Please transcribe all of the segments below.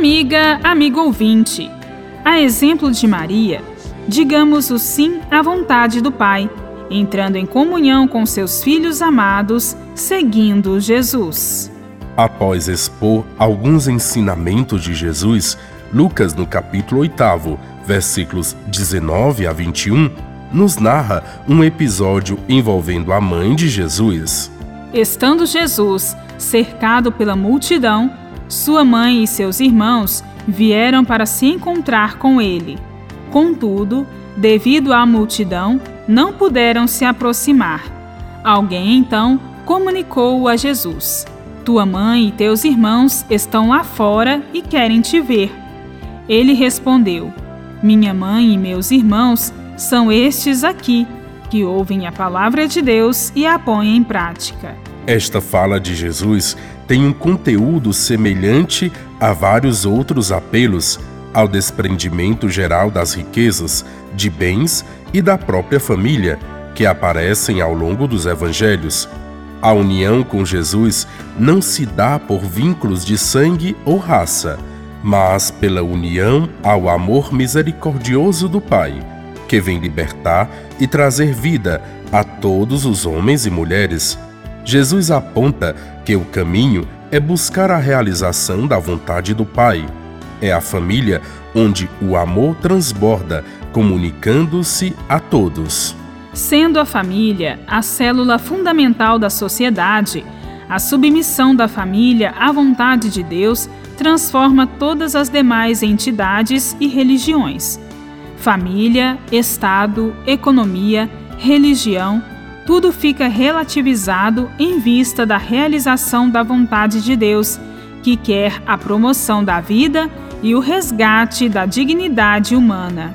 Amiga, amigo ouvinte, a exemplo de Maria, digamos o sim à vontade do Pai, entrando em comunhão com seus filhos amados, seguindo Jesus. Após expor alguns ensinamentos de Jesus, Lucas, no capítulo 8, versículos 19 a 21, nos narra um episódio envolvendo a mãe de Jesus. Estando Jesus cercado pela multidão, sua mãe e seus irmãos vieram para se encontrar com ele. Contudo, devido à multidão, não puderam se aproximar. Alguém então comunicou a Jesus: Tua mãe e teus irmãos estão lá fora e querem te ver. Ele respondeu: Minha mãe e meus irmãos são estes aqui, que ouvem a palavra de Deus e a põem em prática. Esta fala de Jesus tem um conteúdo semelhante a vários outros apelos ao desprendimento geral das riquezas, de bens e da própria família que aparecem ao longo dos evangelhos. A união com Jesus não se dá por vínculos de sangue ou raça, mas pela união ao amor misericordioso do Pai, que vem libertar e trazer vida a todos os homens e mulheres. Jesus aponta que o caminho é buscar a realização da vontade do Pai. É a família onde o amor transborda, comunicando-se a todos. Sendo a família a célula fundamental da sociedade, a submissão da família à vontade de Deus transforma todas as demais entidades e religiões. Família, Estado, economia, religião, tudo fica relativizado em vista da realização da vontade de Deus, que quer a promoção da vida e o resgate da dignidade humana.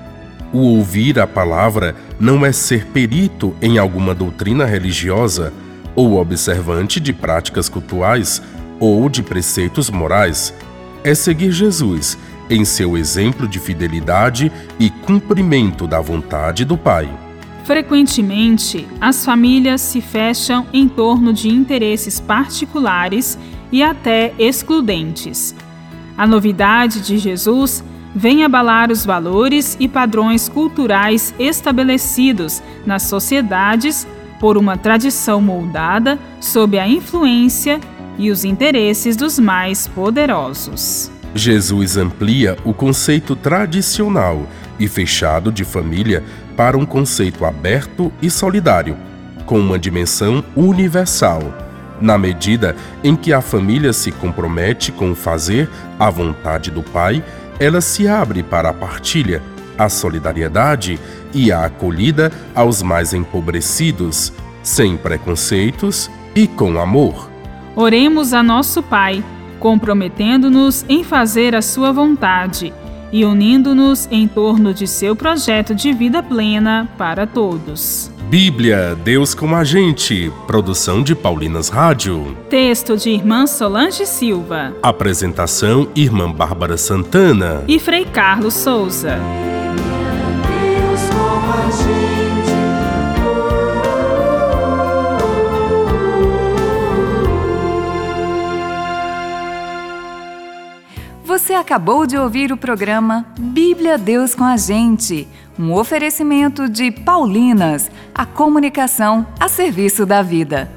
O ouvir a palavra não é ser perito em alguma doutrina religiosa ou observante de práticas cultuais ou de preceitos morais. É seguir Jesus em seu exemplo de fidelidade e cumprimento da vontade do Pai. Frequentemente, as famílias se fecham em torno de interesses particulares e até excludentes. A novidade de Jesus vem abalar os valores e padrões culturais estabelecidos nas sociedades por uma tradição moldada sob a influência e os interesses dos mais poderosos. Jesus amplia o conceito tradicional e fechado de família para um conceito aberto e solidário, com uma dimensão universal, na medida em que a família se compromete com fazer a vontade do Pai, ela se abre para a partilha, a solidariedade e a acolhida aos mais empobrecidos, sem preconceitos e com amor. Oremos a nosso Pai comprometendo-nos em fazer a Sua vontade e unindo-nos em torno de seu projeto de vida plena para todos. Bíblia, Deus com a gente. Produção de Paulinas Rádio. Texto de Irmã Solange Silva. Apresentação: Irmã Bárbara Santana. E Frei Carlos Souza. Você acabou de ouvir o programa Bíblia Deus com a Gente, um oferecimento de Paulinas, a comunicação a serviço da vida.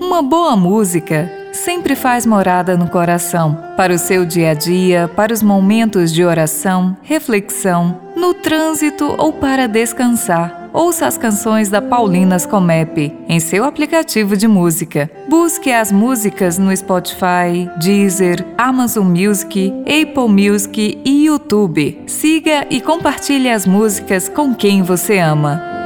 Uma boa música sempre faz morada no coração, para o seu dia a dia, para os momentos de oração, reflexão, no trânsito ou para descansar ouça as canções da Paulinas Comep em seu aplicativo de música. Busque as músicas no Spotify, Deezer, Amazon Music, Apple Music e YouTube. Siga e compartilhe as músicas com quem você ama.